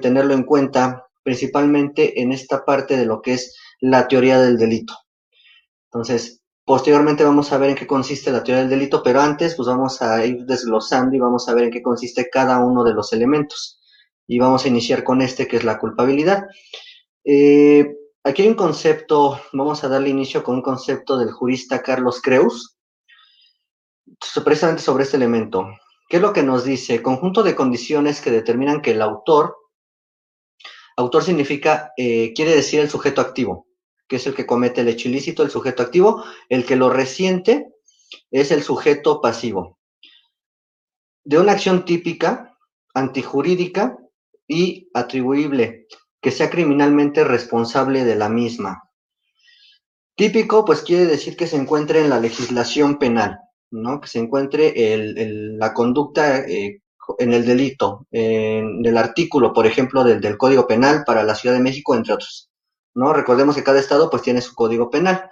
tenerlo en cuenta principalmente en esta parte de lo que es la teoría del delito. Entonces, posteriormente vamos a ver en qué consiste la teoría del delito, pero antes pues vamos a ir desglosando y vamos a ver en qué consiste cada uno de los elementos. Y vamos a iniciar con este que es la culpabilidad. Eh, aquí hay un concepto, vamos a darle inicio con un concepto del jurista Carlos Creus, precisamente sobre este elemento. ¿Qué es lo que nos dice? Conjunto de condiciones que determinan que el autor, autor significa, eh, quiere decir el sujeto activo, que es el que comete el hecho ilícito, el sujeto activo, el que lo resiente es el sujeto pasivo. De una acción típica, antijurídica y atribuible, que sea criminalmente responsable de la misma. Típico, pues quiere decir que se encuentre en la legislación penal. ¿no? Que se encuentre la conducta eh, en el delito, en el artículo, por ejemplo, del, Código Penal para la Ciudad de México, entre otros, ¿no? Recordemos que cada estado, pues, tiene su código penal.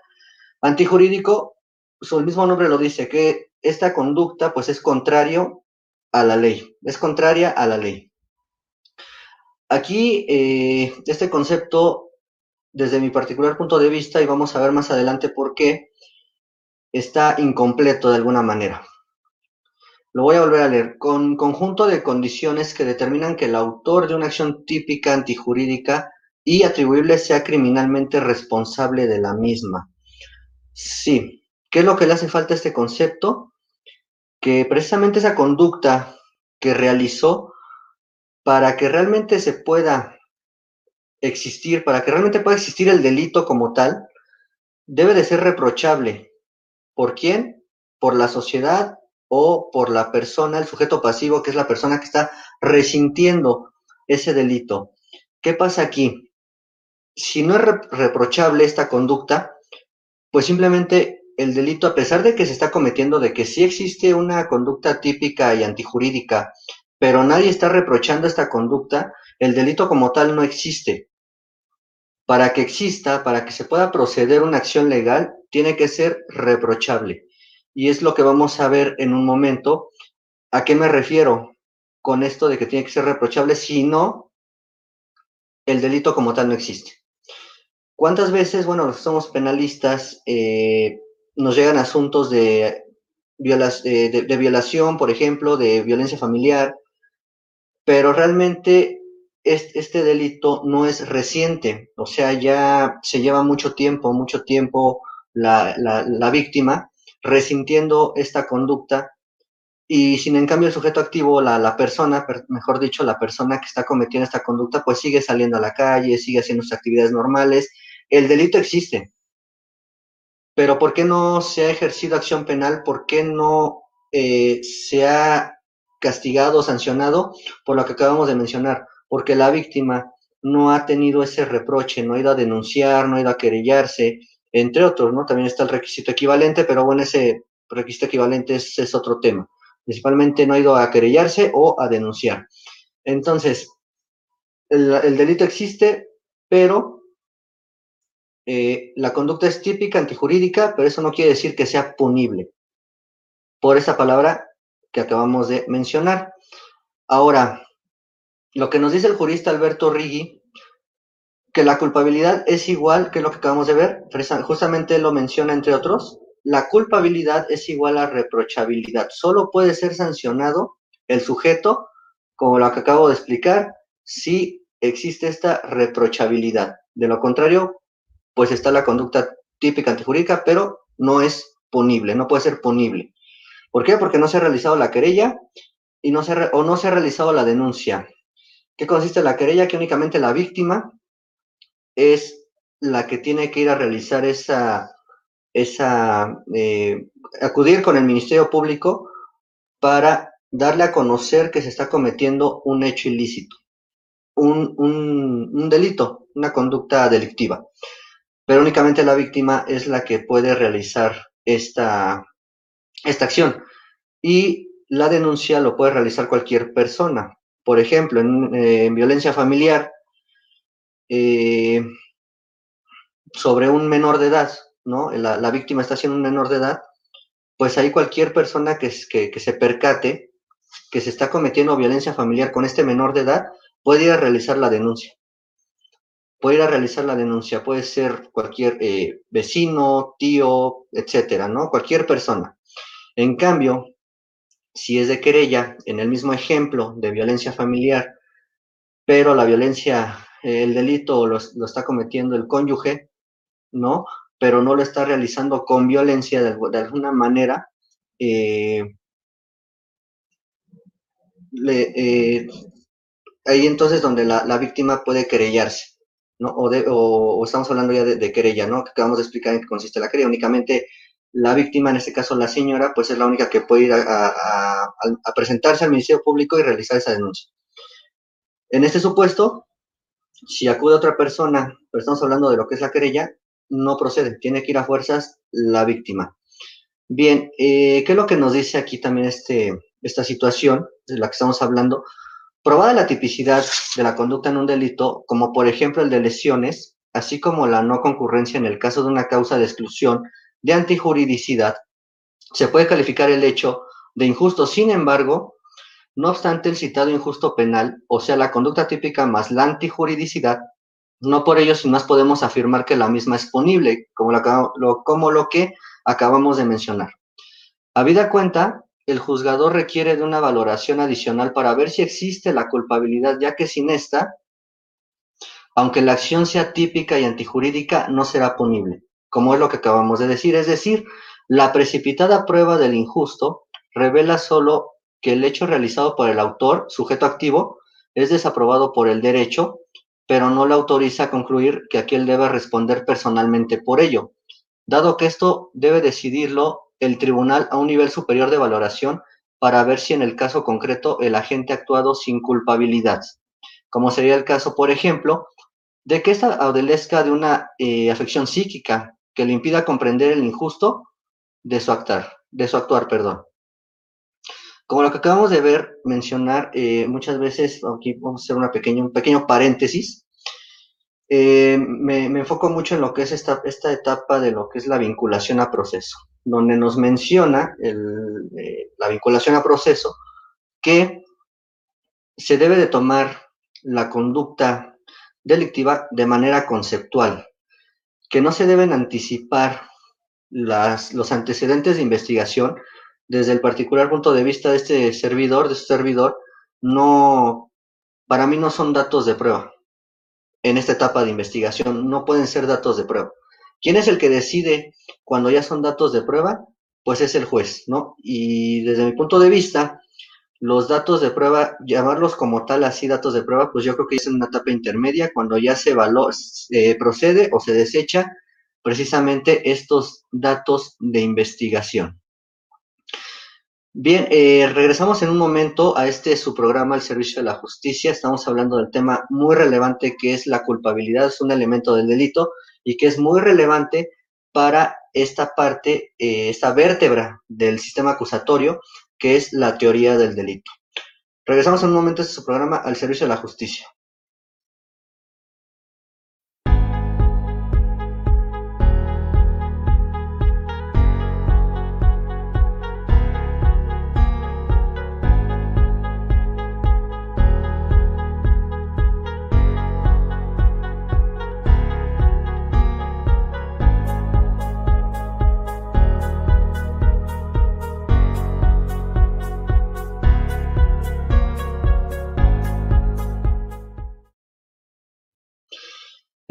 Antijurídico, su mismo nombre lo dice, que esta conducta, pues, es contrario a la ley, es contraria a la ley. Aquí, eh, este concepto, desde mi particular punto de vista, y vamos a ver más adelante por qué, está incompleto de alguna manera. Lo voy a volver a leer. Con conjunto de condiciones que determinan que el autor de una acción típica antijurídica y atribuible sea criminalmente responsable de la misma. Sí. ¿Qué es lo que le hace falta a este concepto? Que precisamente esa conducta que realizó para que realmente se pueda existir, para que realmente pueda existir el delito como tal, debe de ser reprochable, ¿Por quién? Por la sociedad o por la persona, el sujeto pasivo, que es la persona que está resintiendo ese delito. ¿Qué pasa aquí? Si no es reprochable esta conducta, pues simplemente el delito, a pesar de que se está cometiendo, de que sí existe una conducta típica y antijurídica, pero nadie está reprochando esta conducta, el delito como tal no existe. Para que exista, para que se pueda proceder una acción legal, tiene que ser reprochable. Y es lo que vamos a ver en un momento. ¿A qué me refiero con esto de que tiene que ser reprochable? Si no, el delito como tal no existe. ¿Cuántas veces, bueno, somos penalistas, eh, nos llegan asuntos de, de, de violación, por ejemplo, de violencia familiar, pero realmente este, delito no es reciente, o sea, ya se lleva mucho tiempo, mucho tiempo la, víctima resintiendo esta conducta y sin en cambio el sujeto activo, la, la, persona, mejor dicho, la persona que está cometiendo esta conducta, pues sigue saliendo a la calle, sigue haciendo sus actividades normales. El delito existe. Pero ¿por qué no se ha ejercido acción penal? ¿Por qué no eh, se ha castigado, sancionado por lo que acabamos de mencionar? porque la víctima no ha tenido ese reproche, no ha ido a denunciar, no ha ido a querellarse, entre otros, ¿no? También está el requisito equivalente, pero bueno, ese requisito equivalente es, otro tema. Principalmente no ha ido a querellarse o a denunciar. Entonces, el, delito existe, pero eh, la conducta es típica, antijurídica, pero eso no quiere decir que sea punible por esa palabra que acabamos de mencionar. Ahora, lo que nos dice el jurista Alberto Riggi, que la culpabilidad es igual que lo que acabamos de ver, justamente lo menciona entre otros, la culpabilidad es igual a reprochabilidad. Solo puede ser sancionado el sujeto, como lo que acabo de explicar, si existe esta reprochabilidad. De lo contrario, pues está la conducta típica antijurídica, pero no es punible, no puede ser punible. ¿Por qué? Porque no se ha realizado la querella y no se o no se ha realizado la denuncia. ¿Qué consiste la querella? Que únicamente la víctima es la que tiene que ir a realizar esa, esa eh, acudir con el Ministerio Público para darle a conocer que se está cometiendo un hecho ilícito, un, un delito, una conducta delictiva. Pero únicamente la víctima es la que puede realizar esta, esta acción. Y la denuncia lo puede realizar cualquier persona por ejemplo, en, eh, violencia familiar, eh, sobre un menor de edad, ¿no? La, víctima está siendo un menor de edad, pues ahí cualquier persona que, que, se percate que se está cometiendo violencia familiar con este menor de edad, puede ir a realizar la denuncia. Puede ir a realizar la denuncia, puede ser cualquier eh, vecino, tío, etcétera, ¿no? Cualquier persona. En cambio, si es de querella, en el mismo ejemplo de violencia familiar, pero la violencia, el delito lo, está cometiendo el cónyuge, ¿no? Pero no lo está realizando con violencia de, alguna manera, eh, eh, ahí entonces donde la, víctima puede querellarse, ¿no? O, estamos hablando ya de, querella, ¿no? Que acabamos de explicar en qué consiste la querella. Únicamente la víctima, en este caso la señora, pues es la única que puede ir a, presentarse al Ministerio Público y realizar esa denuncia. En este supuesto, si acude otra persona, pero estamos hablando de lo que es la querella, no procede, tiene que ir a fuerzas la víctima. Bien, eh, ¿qué es lo que nos dice aquí también este, esta situación de la que estamos hablando? Probada la tipicidad de la conducta en un delito, como por ejemplo el de lesiones, así como la no concurrencia en el caso de una causa de exclusión de antijuridicidad, se puede calificar el hecho de injusto. Sin embargo, no obstante el citado injusto penal, o sea, la conducta típica más la antijuridicidad, no por ello sin más podemos afirmar que la misma es punible, como lo, como lo que acabamos de mencionar. Habida cuenta el juzgador requiere de una valoración adicional para ver si existe la culpabilidad, ya que sin esta, aunque la acción sea típica y antijurídica, no será punible, como es lo que acabamos de decir. Es decir, la precipitada prueba del injusto revela solo que el hecho realizado por el autor, sujeto activo, es desaprobado por el derecho, pero no le autoriza a concluir que aquel debe responder personalmente por ello, dado que esto debe decidirlo el tribunal a un nivel superior de valoración para ver si en el caso concreto el agente ha actuado sin culpabilidad, como sería el caso, por ejemplo, de que esta adolezca de una eh, afección psíquica que le impida comprender el injusto de su actuar, de su actuar, perdón. Como lo que acabamos de ver, mencionar eh, muchas veces, aquí vamos a hacer una pequeña, un pequeño paréntesis, eh, me, enfoco mucho en lo que es esta, esta etapa de lo que es la vinculación a proceso donde nos menciona eh, la vinculación a proceso, que se debe de tomar la conducta delictiva de manera conceptual, que no se deben anticipar las, los antecedentes de investigación desde el particular punto de vista de este servidor, de este servidor, no, para mí no son datos de prueba en esta etapa de investigación, no pueden ser datos de prueba. ¿Quién es el que decide cuando ya son datos de prueba? Pues es el juez, ¿no? Y desde mi punto de vista, los datos de prueba, llamarlos como tal así datos de prueba, pues yo creo que es en una etapa intermedia cuando ya se procede o se desecha precisamente estos datos de investigación. Bien, eh, regresamos en un momento a este su programa, el servicio de la justicia. Estamos hablando del tema muy relevante que es la culpabilidad, es un elemento del delito y que es muy relevante para esta parte, eh, esta vértebra del sistema acusatorio, que es la teoría del delito. Regresamos en un momento a este programa al servicio de la justicia.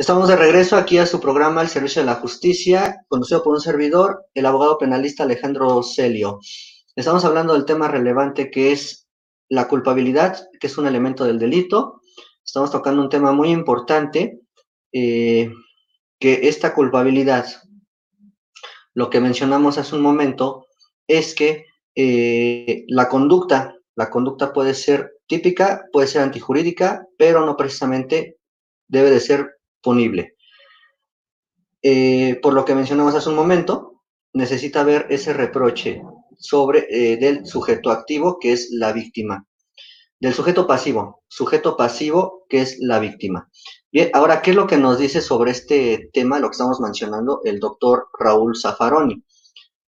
Estamos de regreso aquí a su programa El Servicio de la Justicia, conducido por un servidor, el abogado penalista Alejandro Celio. Estamos hablando del tema relevante que es la culpabilidad, que es un elemento del delito. Estamos tocando un tema muy importante, eh, que esta culpabilidad, lo que mencionamos hace un momento, es que eh, la conducta, la conducta puede ser típica, puede ser antijurídica, pero no precisamente debe de ser punible. Eh, por lo que mencionamos hace un momento, necesita ver ese reproche sobre eh, del sujeto activo, que es la víctima. Del sujeto pasivo, sujeto pasivo, que es la víctima. Bien, ahora, ¿qué es lo que nos dice sobre este tema, lo que estamos mencionando, el doctor Raúl Zaffaroni?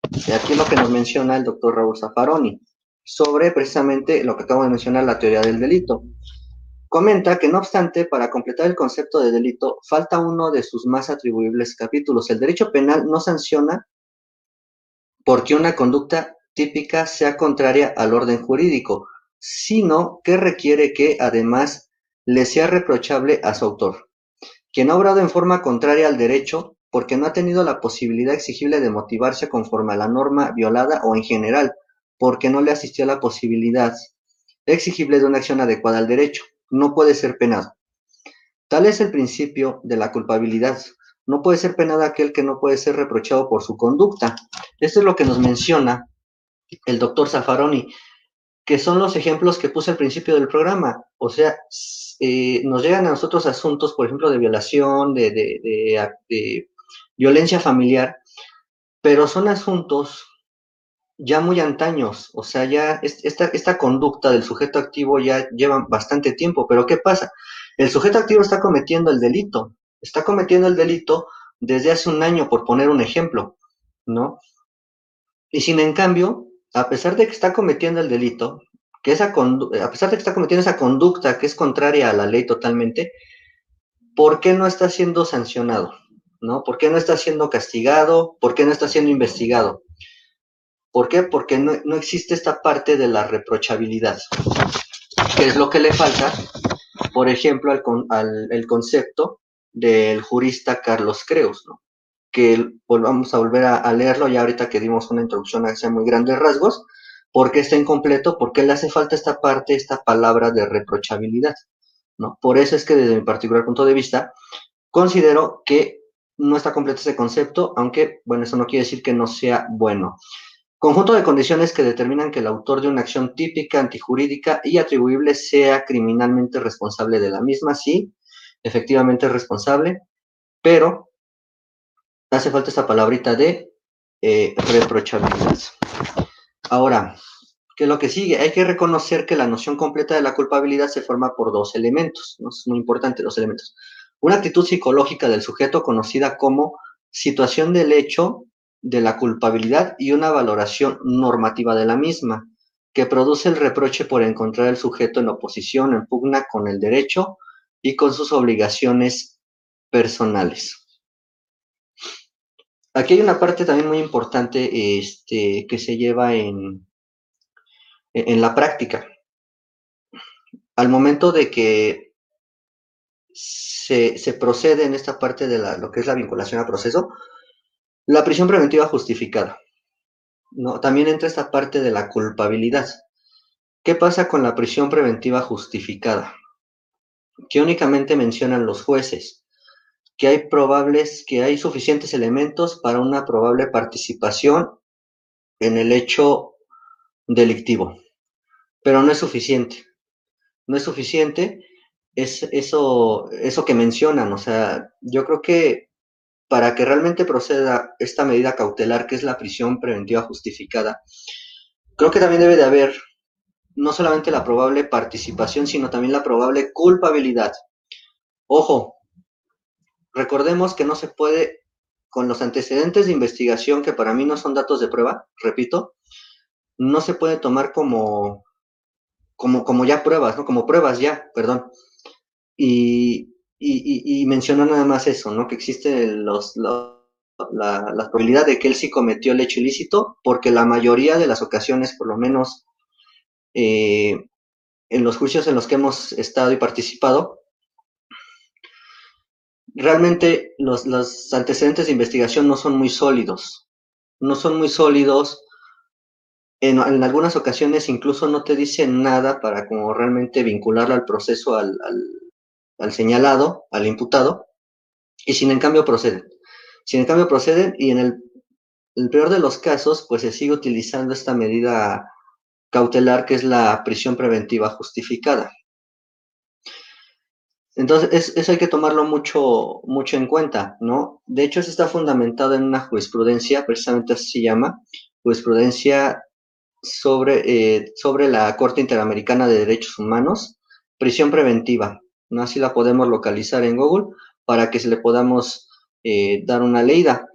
Aquí es lo que nos menciona el doctor Raúl Zaffaroni, sobre precisamente lo que acabo de mencionar, la teoría del delito. Comenta que no obstante, para completar el concepto de delito, falta uno de sus más atribuibles capítulos. El derecho penal no sanciona porque una conducta típica sea contraria al orden jurídico, sino que requiere que, además, le sea reprochable a su autor. Quien ha obrado en forma contraria al derecho, porque no ha tenido la posibilidad exigible de motivarse conforme a la norma violada o en general, porque no le asistió la posibilidad exigible de una acción adecuada al derecho, no puede ser penado. Tal es el principio de la culpabilidad. No puede ser penado aquel que no puede ser reprochado por su conducta. Esto es lo que nos menciona el doctor Zaffaroni que son los ejemplos que puse al principio del programa. O sea, eh, nos llegan a nosotros asuntos, por ejemplo, de violación, de, de, violencia familiar, pero son asuntos ya muy antaños, o sea, ya esta, esta conducta del sujeto activo ya lleva bastante tiempo, pero ¿qué pasa? El sujeto activo está cometiendo el delito, está cometiendo el delito desde hace un año, por poner un ejemplo, ¿no? Y sin en cambio, a pesar de que está cometiendo el delito, que esa a pesar de que está cometiendo esa conducta que es contraria a la ley totalmente, ¿por qué no está siendo sancionado? ¿No? ¿Por qué no está siendo castigado? ¿Por qué no está siendo investigado? ¿Por qué? Porque no, existe esta parte de la reprochabilidad, que es lo que le falta, por ejemplo, al, el concepto del jurista Carlos Creus, ¿no? que volvamos a volver a, leerlo, ya ahorita que dimos una introducción hacia muy grandes rasgos, porque está incompleto, porque le hace falta esta parte, esta palabra de reprochabilidad, ¿no? Por eso es que desde mi particular punto de vista, considero que no está completo ese concepto, aunque, bueno, eso no quiere decir que no sea bueno. Conjunto de condiciones que determinan que el autor de una acción típica, antijurídica y atribuible sea criminalmente responsable de la misma, sí, efectivamente es responsable, pero hace falta esta palabrita de eh, reprochabilidad. Ahora, ¿qué es lo que sigue? Hay que reconocer que la noción completa de la culpabilidad se forma por dos elementos, ¿no? es muy importante dos elementos. Una actitud psicológica del sujeto conocida como situación del hecho de la culpabilidad y una valoración normativa de la misma, que produce el reproche por encontrar el sujeto en oposición, en pugna con el derecho y con sus obligaciones personales. Aquí hay una parte también muy importante este, que se lleva en, en la práctica. Al momento de que se, procede en esta parte de la, lo que es la vinculación a proceso, la prisión preventiva justificada. ¿no? También entra esta parte de la culpabilidad. ¿Qué pasa con la prisión preventiva justificada? Que únicamente mencionan los jueces que hay probables, que hay suficientes elementos para una probable participación en el hecho delictivo. Pero no es suficiente. No es suficiente es eso, eso que mencionan. O sea, yo creo que para que realmente proceda esta medida cautelar, que es la prisión preventiva justificada, creo que también debe de haber no solamente la probable participación, sino también la probable culpabilidad. Ojo, Recordemos que no se puede, con los antecedentes de investigación, que para mí no son datos de prueba, repito, no se puede tomar como, como, como ya pruebas, ¿no? Como pruebas ya, perdón. Y, y, mencionó nada más eso, ¿no? Que existe los, la, la, probabilidad de que él sí cometió el hecho ilícito, porque la mayoría de las ocasiones, por lo menos eh, en los juicios en los que hemos estado y participado, realmente los, antecedentes de investigación no son muy sólidos. No son muy sólidos. En, algunas ocasiones incluso no te dicen nada para como realmente vincularlo al proceso, al, señalado, al imputado, y sin en cambio proceden. Sin en cambio proceden y en el, el peor de los casos, pues se sigue utilizando esta medida cautelar que es la prisión preventiva justificada. Entonces, eso hay que tomarlo mucho, mucho en cuenta, ¿no? De hecho, eso está fundamentado en una jurisprudencia, precisamente así se llama, jurisprudencia sobre, eh, sobre la Corte Interamericana de Derechos Humanos, prisión preventiva, ¿no? Así la podemos localizar en Google para que se le podamos eh, dar una leída,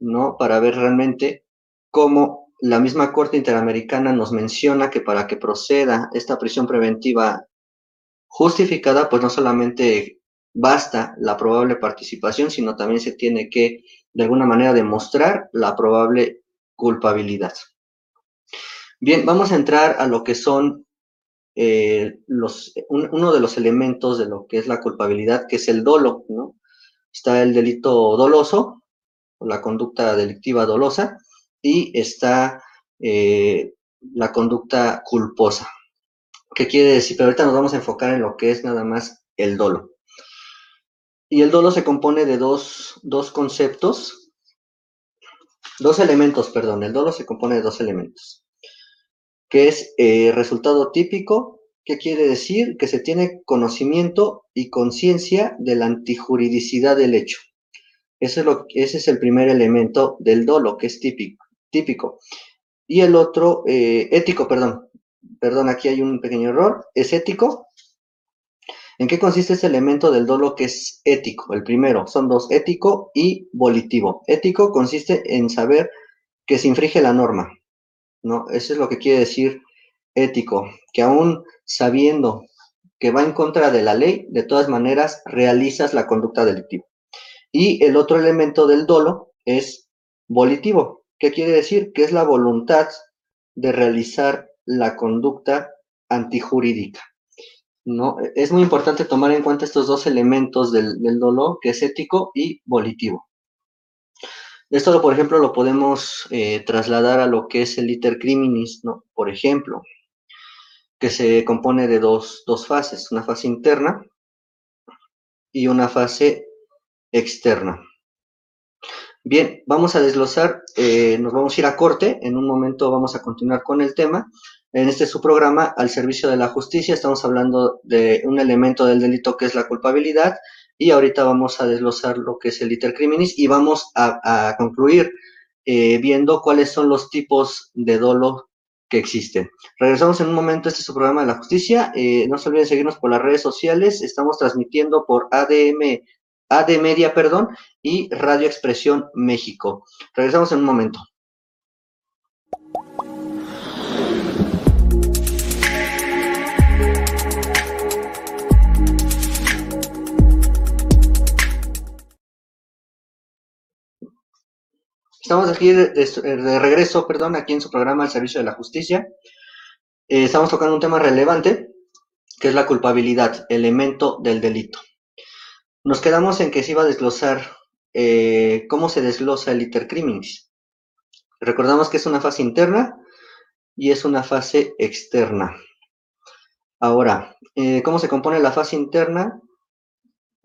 ¿no? Para ver realmente cómo la misma Corte Interamericana nos menciona que para que proceda esta prisión preventiva justificada, pues no solamente basta la probable participación, sino también se tiene que de alguna manera demostrar la probable culpabilidad. Bien, vamos a entrar a lo que son eh, uno de los elementos de lo que es la culpabilidad, que es el dolo, ¿no? Está el delito doloso, la conducta delictiva dolosa, y está eh, la conducta culposa. ¿Qué quiere decir? Pero ahorita nos vamos a enfocar en lo que es nada más el dolo. Y el dolo se compone de dos, dos conceptos, dos elementos, perdón, el dolo se compone de dos elementos, que es eh, resultado típico, ¿qué quiere decir? Que se tiene conocimiento y conciencia de la antijuridicidad del hecho. Ese es, lo, ese es el primer elemento del dolo, que es típico. típico. Y el otro, eh, ético, perdón, perdón, aquí hay un pequeño error, es ético, ¿En qué consiste ese elemento del dolo que es ético? El primero, son dos, ético y volitivo. Ético consiste en saber que se infringe la norma, ¿no? Eso es lo que quiere decir ético, que aún sabiendo que va en contra de la ley, de todas maneras realizas la conducta delictiva. Y el otro elemento del dolo es volitivo. ¿Qué quiere decir? Que es la voluntad de realizar la conducta antijurídica. ¿no? Es muy importante tomar en cuenta estos dos elementos del, dolor, que es ético y volitivo. Esto, por ejemplo, lo podemos eh, trasladar a lo que es el iter criminis. Por ejemplo, que se compone de dos, fases, una fase interna y una fase externa. Bien, vamos a desglosar, eh, nos vamos a ir a corte, en un momento vamos a continuar con el tema, en este su programa, al servicio de la justicia, estamos hablando de un elemento del delito que es la culpabilidad y ahorita vamos a desglosar lo que es el iter criminis y vamos a, concluir eh, viendo cuáles son los tipos de dolo que existen. Regresamos en un momento, este es su programa de la justicia, eh, no se olviden seguirnos por las redes sociales, estamos transmitiendo por ADM, AD Media, perdón, y Radio Expresión México. Regresamos en un momento. Estamos aquí de, regreso, perdón, aquí en su programa El Servicio de la Justicia. Eh, estamos tocando un tema relevante, que es la culpabilidad, elemento del delito. Nos quedamos en que se iba a desglosar eh, cómo se desglosa el iter criminis. Recordamos que es una fase interna y es una fase externa. Ahora, eh, ¿cómo se compone la fase interna?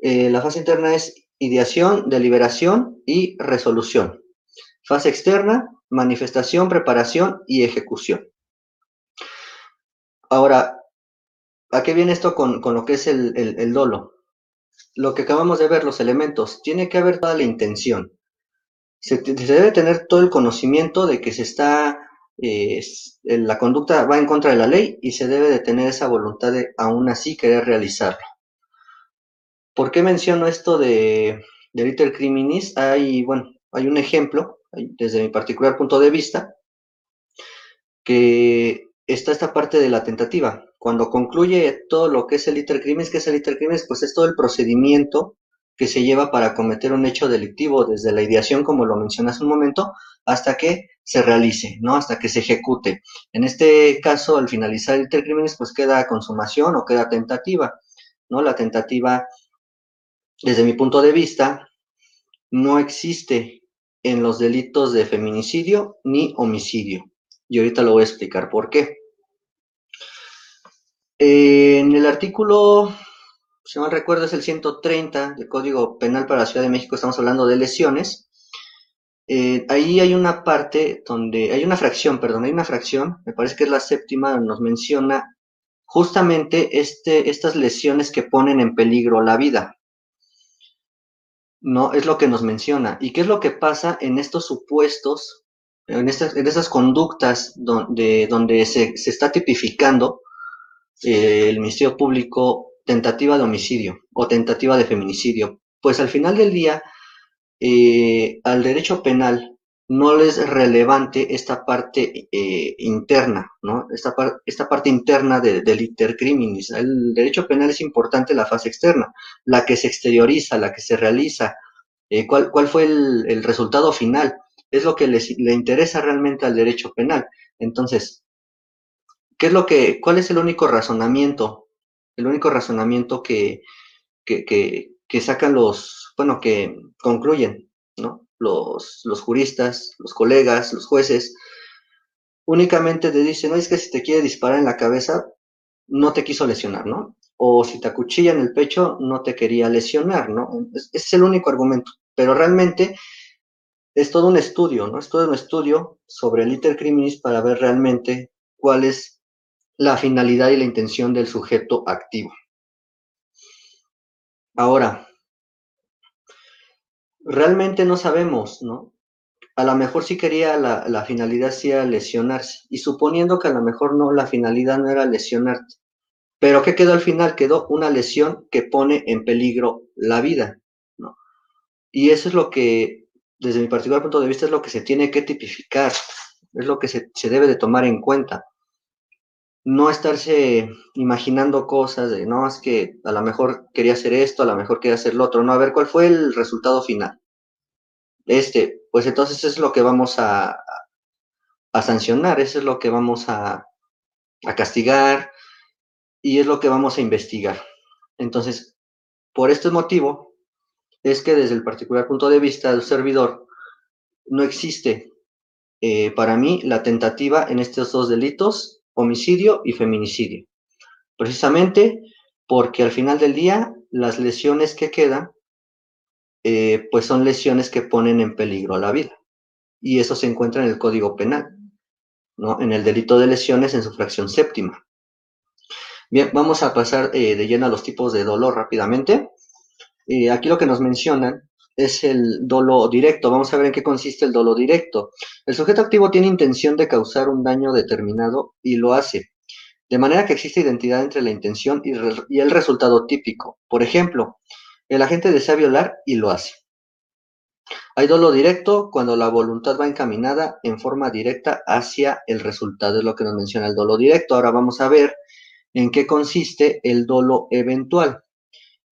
la fase interna es ideación, deliberación y resolución. Fase externa, manifestación, preparación y ejecución. Ahora, ¿a qué viene esto con, lo que es el, dolo? Lo que acabamos de ver, los elementos, tiene que haber toda la intención. Se, debe tener todo el conocimiento de que se está, eh, la conducta va en contra de la ley y se debe de tener esa voluntad de aún así querer realizarlo. ¿Por qué menciono esto de, de Little Criminis? Hay, bueno, hay un ejemplo desde mi particular punto de vista, que está esta parte de la tentativa. Cuando concluye todo lo que es el crimen, que es el crimen, pues es todo el procedimiento que se lleva para cometer un hecho delictivo, desde la ideación, como lo mencioné hace un momento, hasta que se realice, ¿no? Hasta que se ejecute. En este caso, al finalizar el crimen, pues queda consumación o queda tentativa, ¿no? La tentativa, desde mi punto de vista, no existe en los delitos de feminicidio ni homicidio. Y ahorita lo voy a explicar por qué. En el artículo, si no recuerdo, es el 130 del Código Penal para la Ciudad de México, estamos hablando de lesiones. Eh, ahí hay una parte donde, hay una fracción, perdón, hay una fracción, me parece que es la séptima, nos menciona justamente este, estas lesiones que ponen en peligro la vida. ¿No? Es lo que nos menciona. ¿Y qué es lo que pasa en estos supuestos, en, estas, en esas conductas donde, donde se, está tipificando eh, el Ministerio Público tentativa de homicidio o tentativa de feminicidio? Pues al final del día, eh, al derecho penal no les es relevante esta parte eh, interna, ¿no? Esta, esta parte interna del intercriminis. El derecho penal es importante la fase externa, la que se exterioriza, la que se realiza, eh, cuál, cuál, fue el, el, resultado final, es lo que les, le interesa realmente al derecho penal. Entonces, ¿qué es lo que, cuál es el único razonamiento, el único razonamiento que, que, que, que sacan los, bueno, que concluyen, ¿no? Los, los juristas, los colegas, los jueces, únicamente te dicen, no, es que si te quiere disparar en la cabeza, no te quiso lesionar, ¿no? O si te acuchilla en el pecho, no te quería lesionar, ¿no? Ese es el único argumento. Pero realmente es todo un estudio, ¿no? Es todo un estudio sobre el intercriminis para ver realmente cuál es la finalidad y la intención del sujeto activo. Ahora, realmente no sabemos, ¿no? A lo mejor sí quería la, finalidad sí era lesionarse, y suponiendo que a lo mejor no, la finalidad no era lesionarte. Pero ¿qué quedó al final? Quedó una lesión que pone en peligro la vida, ¿no? Y eso es lo que, desde mi particular punto de vista, es lo que se tiene que tipificar, es lo que se, se debe de tomar en cuenta no estarse imaginando cosas de, no, es que a lo mejor quería hacer esto, a lo mejor quería hacer lo otro, no, a ver cuál fue el resultado final. Este, pues entonces es lo que vamos a, a sancionar, eso es lo que vamos a, a castigar y es lo que vamos a investigar. Entonces, por este motivo, es que desde el particular punto de vista del servidor, no existe eh, para mí la tentativa en estos dos delitos homicidio y feminicidio. Precisamente porque al final del día las lesiones que quedan, eh, pues son lesiones que ponen en peligro la vida. Y eso se encuentra en el Código Penal, ¿no? En el delito de lesiones en su fracción séptima. Bien, vamos a pasar eh, de lleno a los tipos de dolor rápidamente. Eh, aquí lo que nos mencionan es el dolo directo. Vamos a ver en qué consiste el dolo directo. El sujeto activo tiene intención de causar un daño determinado y lo hace. De manera que existe identidad entre la intención y, el resultado típico. Por ejemplo, el agente desea violar y lo hace. Hay dolo directo cuando la voluntad va encaminada en forma directa hacia el resultado, es lo que nos menciona el dolo directo. Ahora vamos a ver en qué consiste el dolo eventual.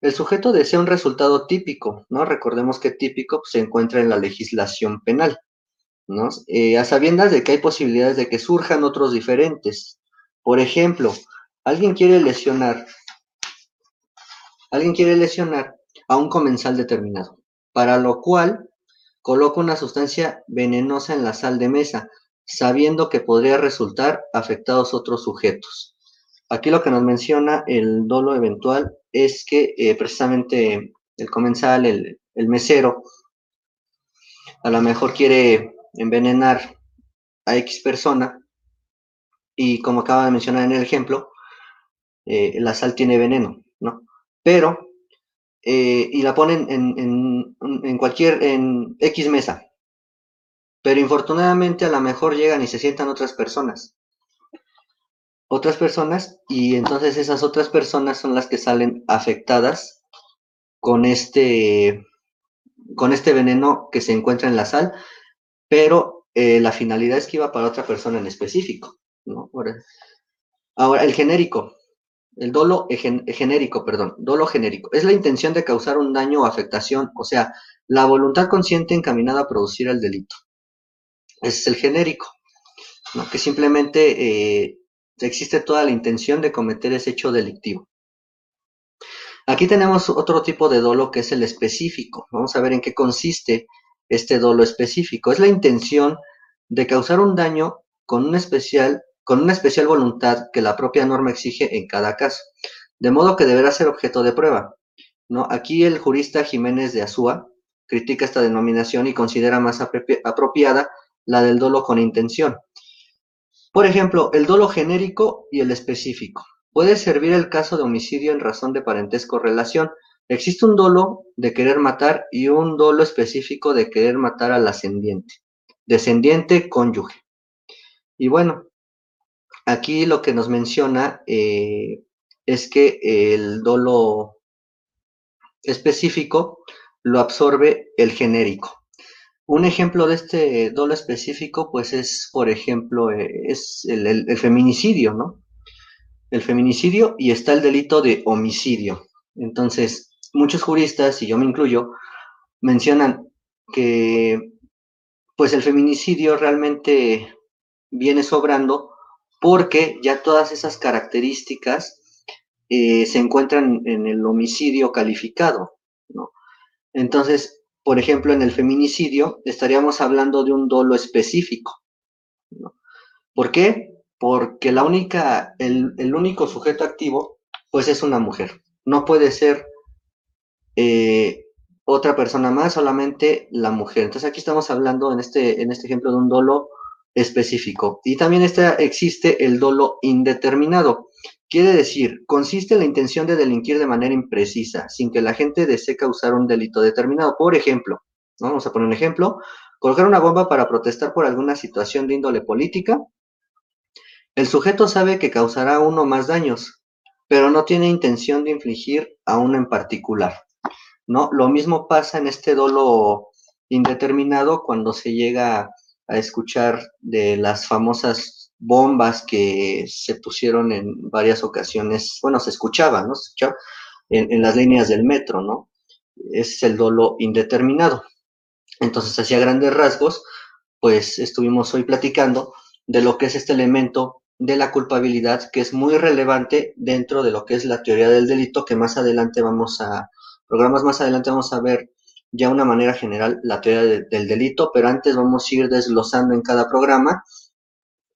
El sujeto desea un resultado típico, ¿no? Recordemos que típico se encuentra en la legislación penal, ¿no? Eh, a sabiendas de que hay posibilidades de que surjan otros diferentes. Por ejemplo, alguien quiere lesionar, alguien quiere lesionar a un comensal determinado, para lo cual coloca una sustancia venenosa en la sal de mesa, sabiendo que podría resultar afectados otros sujetos. Aquí lo que nos menciona el dolo eventual es que eh, precisamente el comensal, el, mesero, a lo mejor quiere envenenar a X persona y como acaba de mencionar en el ejemplo, eh, la sal tiene veneno, ¿no? Pero, eh, y la ponen en, en, cualquier, en X mesa, pero infortunadamente a lo mejor llegan y se sientan otras personas otras personas y entonces esas otras personas son las que salen afectadas con este, con este veneno que se encuentra en la sal, pero eh, la finalidad es que iba para otra persona en específico. Ahora, el genérico, el dolo genérico, perdón, dolo genérico, es la intención de causar un daño o afectación, o sea, la voluntad consciente encaminada a producir el delito. Ese es el genérico, que simplemente eh, existe toda la intención de cometer ese hecho delictivo. Aquí tenemos otro tipo de dolo que es el específico. Vamos a ver en qué consiste este dolo específico. Es la intención de causar un daño con una especial, con una especial voluntad que la propia norma exige en cada caso, de modo que deberá ser objeto de prueba. ¿no? Aquí el jurista Jiménez de Azúa critica esta denominación y considera más apropiada la del dolo con intención. Por ejemplo, el dolo genérico y el específico. Puede servir el caso de homicidio en razón de parentesco o relación. Existe un dolo de querer matar y un dolo específico de querer matar al ascendiente, descendiente, cónyuge. Y bueno, aquí lo que nos menciona eh, es que el dolo específico lo absorbe el genérico. Un ejemplo de este dolo específico, pues es, por ejemplo, eh, es el, feminicidio, ¿no? El feminicidio y está el delito de homicidio. Entonces, muchos juristas, y yo me incluyo, mencionan que pues el feminicidio realmente viene sobrando porque ya todas esas características eh, se encuentran en el homicidio calificado, ¿no? Entonces, por ejemplo, en el feminicidio estaríamos hablando de un dolo específico. ¿Por qué? Porque la única, el, único sujeto activo, pues es una mujer. No puede ser eh, otra persona más, solamente la mujer. Entonces aquí estamos hablando en este, en este ejemplo de un dolo específico. Y también existe el dolo indeterminado. Quiere decir, consiste en la intención de delinquir de manera imprecisa, sin que la gente desee causar un delito determinado. Por ejemplo, vamos a poner un ejemplo, colocar una bomba para protestar por alguna situación de índole política. El sujeto sabe que causará uno más daños, pero no tiene intención de infligir a uno en particular. ¿no? Lo mismo pasa en este dolo indeterminado cuando se llega a escuchar de las famosas bombas que se pusieron en varias ocasiones, bueno, se escuchaba, ¿no? Se escuchaba en, las líneas del metro, ¿no? Es el dolo indeterminado. Entonces, hacia grandes rasgos, pues estuvimos hoy platicando de lo que es este elemento de la culpabilidad, que es muy relevante dentro de lo que es la teoría del delito, que más adelante vamos a, programas más adelante vamos a ver ya una manera general la teoría del delito, pero antes vamos a ir desglosando en cada programa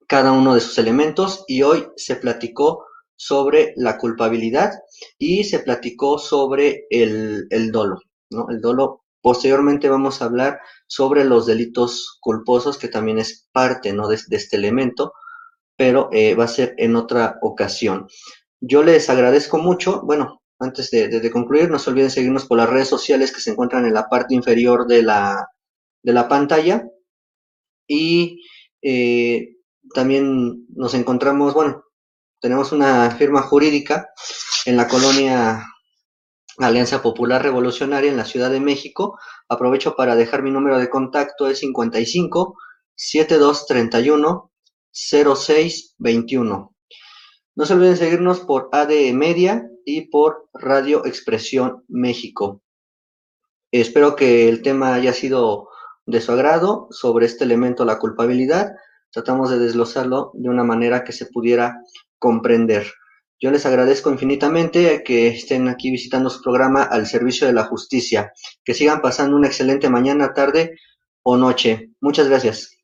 cada uno de sus elementos y hoy se platicó sobre la culpabilidad y se platicó sobre el, dolo, ¿no? El dolo. Posteriormente vamos a hablar sobre los delitos culposos, que también es parte, ¿no? de, este elemento, pero eh, va a ser en otra ocasión. Yo les agradezco mucho, bueno, antes de, concluir, no se olviden seguirnos por las redes sociales que se encuentran en la parte inferior de la, de la pantalla. Y eh, también nos encontramos, bueno, tenemos una firma jurídica en la colonia Alianza Popular Revolucionaria en la Ciudad de México. Aprovecho para dejar mi número de contacto, es 55 7231 0621. No se olviden seguirnos por ADE Media y por Radio Expresión México. Espero que el tema haya sido de su agrado sobre este elemento, la culpabilidad tratamos de desglosarlo de una manera que se pudiera comprender. Yo les agradezco infinitamente que estén aquí visitando su programa al servicio de la justicia. Que sigan pasando una excelente mañana, tarde o noche. Muchas gracias.